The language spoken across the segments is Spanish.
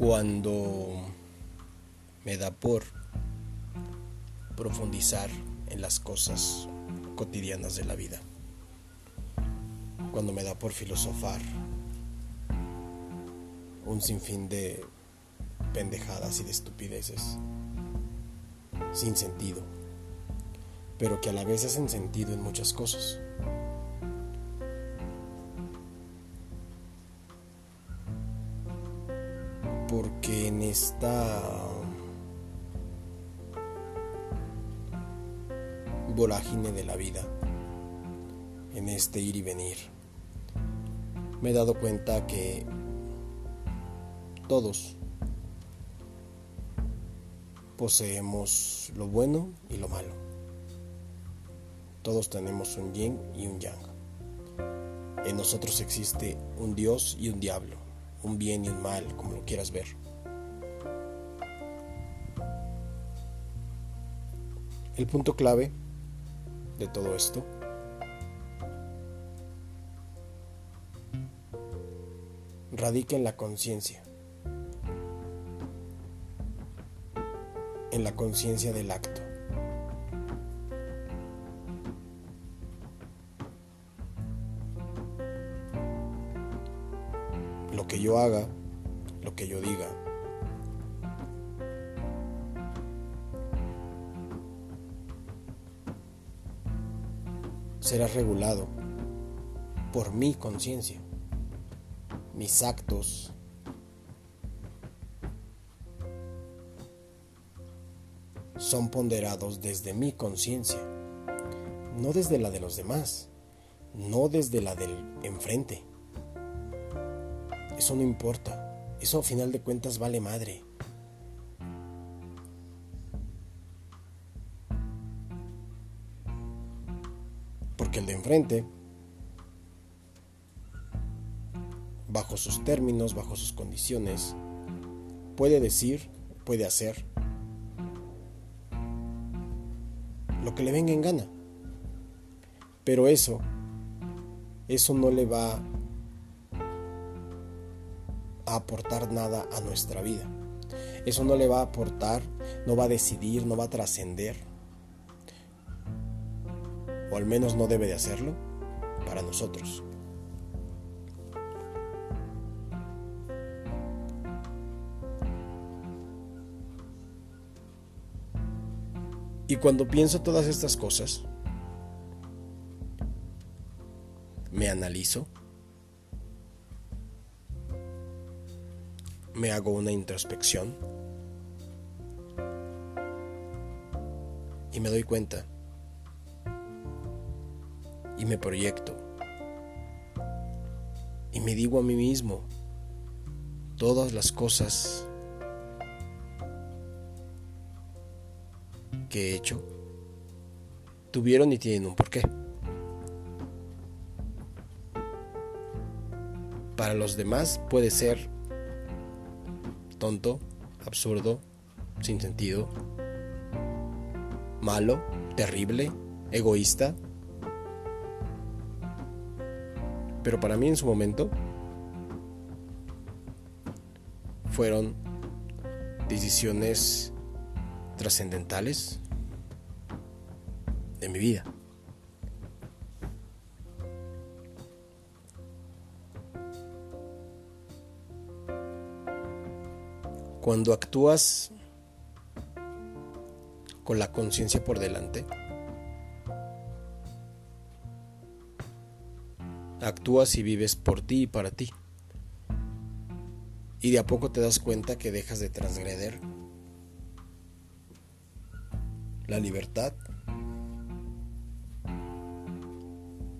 cuando me da por profundizar en las cosas cotidianas de la vida, cuando me da por filosofar un sinfín de pendejadas y de estupideces sin sentido, pero que a la vez hacen sentido en muchas cosas. Esta vorágine de la vida, en este ir y venir, me he dado cuenta que todos poseemos lo bueno y lo malo. Todos tenemos un yin y un yang. En nosotros existe un Dios y un diablo, un bien y un mal, como lo quieras ver. El punto clave de todo esto radica en la conciencia. en la conciencia del acto. Lo que yo haga, lo que yo diga, será regulado por mi conciencia. Mis actos son ponderados desde mi conciencia, no desde la de los demás, no desde la del enfrente. Eso no importa, eso a final de cuentas vale madre. Porque el de enfrente, bajo sus términos, bajo sus condiciones, puede decir, puede hacer lo que le venga en gana. Pero eso, eso no le va a aportar nada a nuestra vida. Eso no le va a aportar, no va a decidir, no va a trascender. O al menos no debe de hacerlo para nosotros. Y cuando pienso todas estas cosas, me analizo, me hago una introspección y me doy cuenta y me proyecto y me digo a mí mismo todas las cosas que he hecho tuvieron y tienen un porqué. Para los demás puede ser tonto, absurdo, sin sentido, malo, terrible, egoísta. Pero para mí en su momento fueron decisiones trascendentales de mi vida. Cuando actúas con la conciencia por delante, actúas y vives por ti y para ti. Y de a poco te das cuenta que dejas de transgreder la libertad,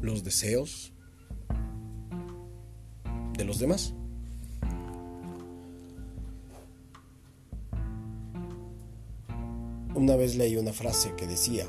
los deseos de los demás. Una vez leí una frase que decía,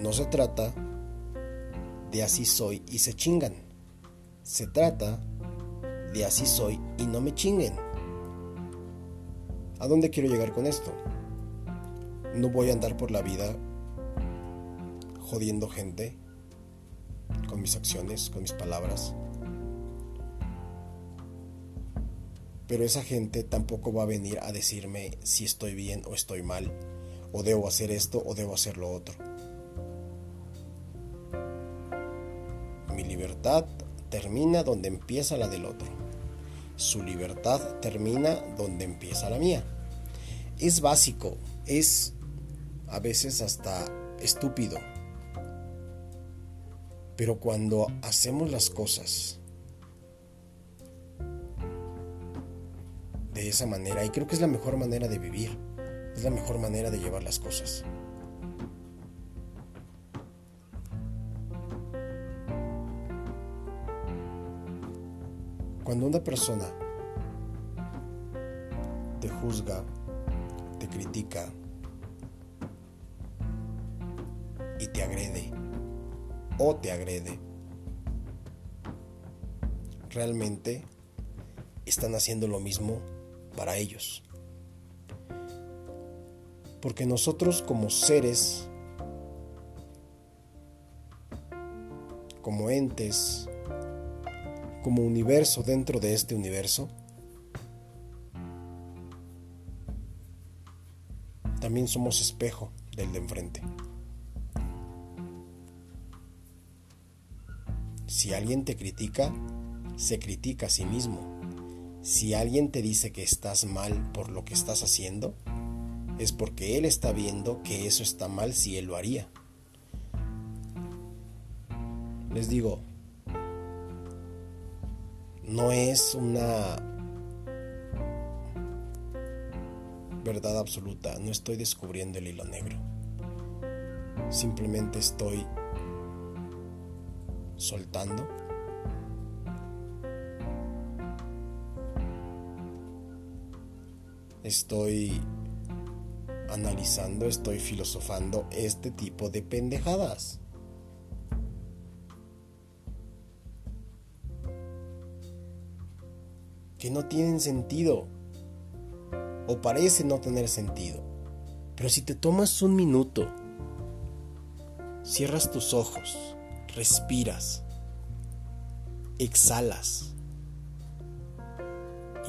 no se trata de así soy y se chingan, se trata de así soy y no me chinguen. ¿A dónde quiero llegar con esto? No voy a andar por la vida jodiendo gente con mis acciones, con mis palabras. Pero esa gente tampoco va a venir a decirme si estoy bien o estoy mal, o debo hacer esto o debo hacer lo otro. Termina donde empieza la del otro. Su libertad termina donde empieza la mía. Es básico, es a veces hasta estúpido. Pero cuando hacemos las cosas de esa manera, y creo que es la mejor manera de vivir, es la mejor manera de llevar las cosas. Cuando una persona te juzga, te critica y te agrede o te agrede, realmente están haciendo lo mismo para ellos. Porque nosotros como seres, como entes, como universo dentro de este universo, también somos espejo del de enfrente. Si alguien te critica, se critica a sí mismo. Si alguien te dice que estás mal por lo que estás haciendo, es porque él está viendo que eso está mal si él lo haría. Les digo, no es una verdad absoluta, no estoy descubriendo el hilo negro. Simplemente estoy soltando estoy analizando, estoy filosofando este tipo de pendejadas. Que no tienen sentido o parece no tener sentido. Pero si te tomas un minuto, cierras tus ojos, respiras, exhalas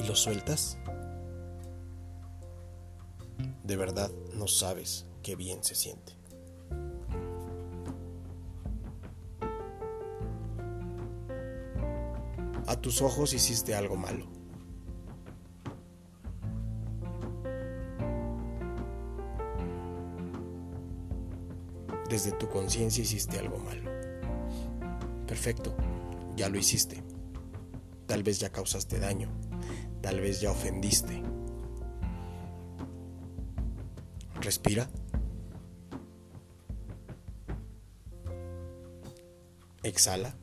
y lo sueltas, de verdad no sabes qué bien se siente. A tus ojos hiciste algo malo. Desde tu conciencia hiciste algo malo. Perfecto, ya lo hiciste. Tal vez ya causaste daño, tal vez ya ofendiste. Respira. Exhala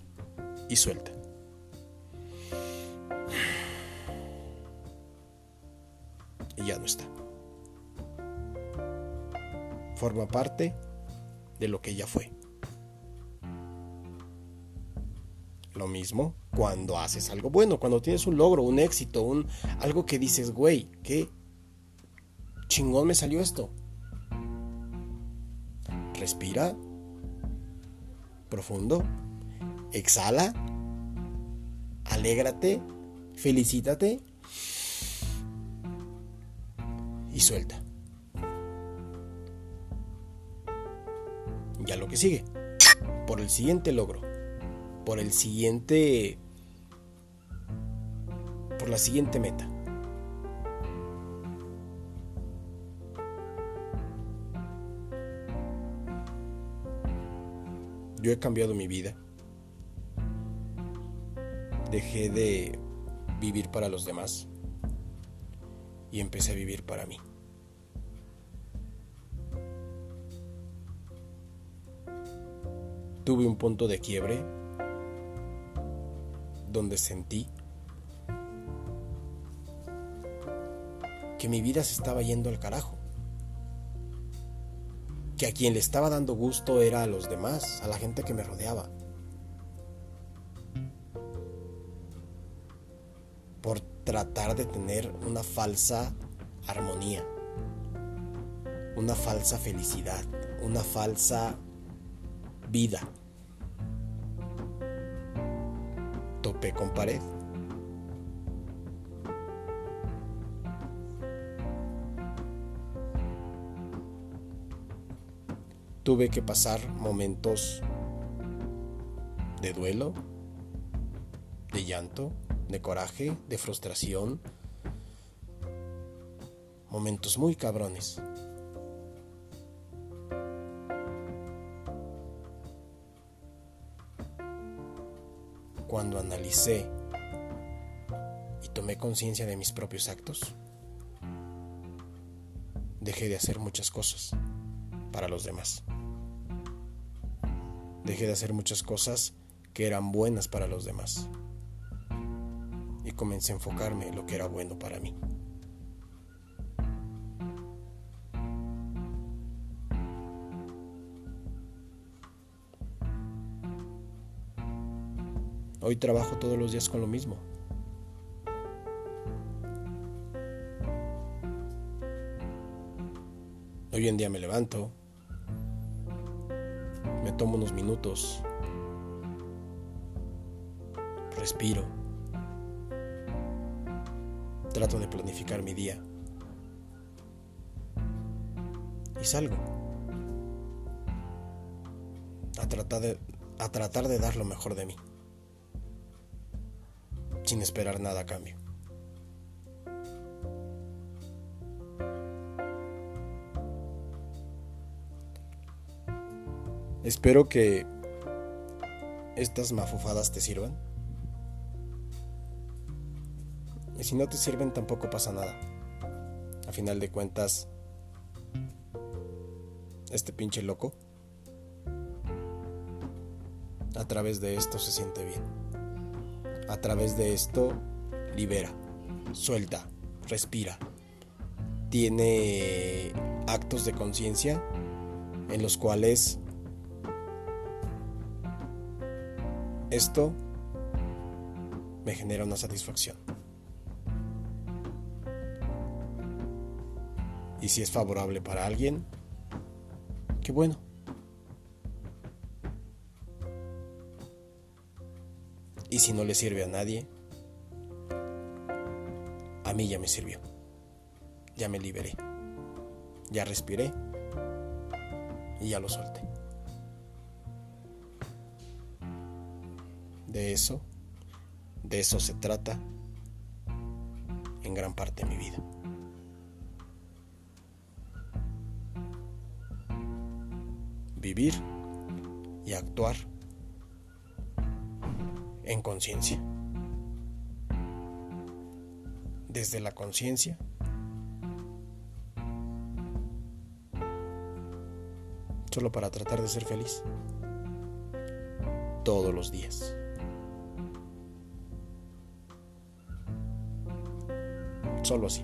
y suelta. Y ya no está. Forma parte de lo que ella fue. Lo mismo cuando haces algo bueno, cuando tienes un logro, un éxito, un algo que dices, güey, qué chingón me salió esto. Respira profundo, exhala, alégrate, felicítate y suelta. Ya lo que sigue, por el siguiente logro, por el siguiente, por la siguiente meta. Yo he cambiado mi vida. Dejé de vivir para los demás y empecé a vivir para mí. Tuve un punto de quiebre donde sentí que mi vida se estaba yendo al carajo. Que a quien le estaba dando gusto era a los demás, a la gente que me rodeaba. Por tratar de tener una falsa armonía, una falsa felicidad, una falsa vida. Topé con pared. Tuve que pasar momentos de duelo, de llanto, de coraje, de frustración. Momentos muy cabrones. Cuando analicé y tomé conciencia de mis propios actos, dejé de hacer muchas cosas para los demás. Dejé de hacer muchas cosas que eran buenas para los demás. Y comencé a enfocarme en lo que era bueno para mí. Hoy trabajo todos los días con lo mismo. Hoy en día me levanto, me tomo unos minutos, respiro, trato de planificar mi día y salgo a tratar de, a tratar de dar lo mejor de mí sin esperar nada a cambio. Espero que estas mafufadas te sirvan. Y si no te sirven tampoco pasa nada. A final de cuentas, este pinche loco, a través de esto se siente bien. A través de esto libera, suelta, respira. Tiene actos de conciencia en los cuales esto me genera una satisfacción. Y si es favorable para alguien, qué bueno. Y si no le sirve a nadie, a mí ya me sirvió. Ya me liberé. Ya respiré y ya lo solté. De eso, de eso se trata en gran parte de mi vida. Vivir y actuar en conciencia. Desde la conciencia solo para tratar de ser feliz todos los días. Solo así.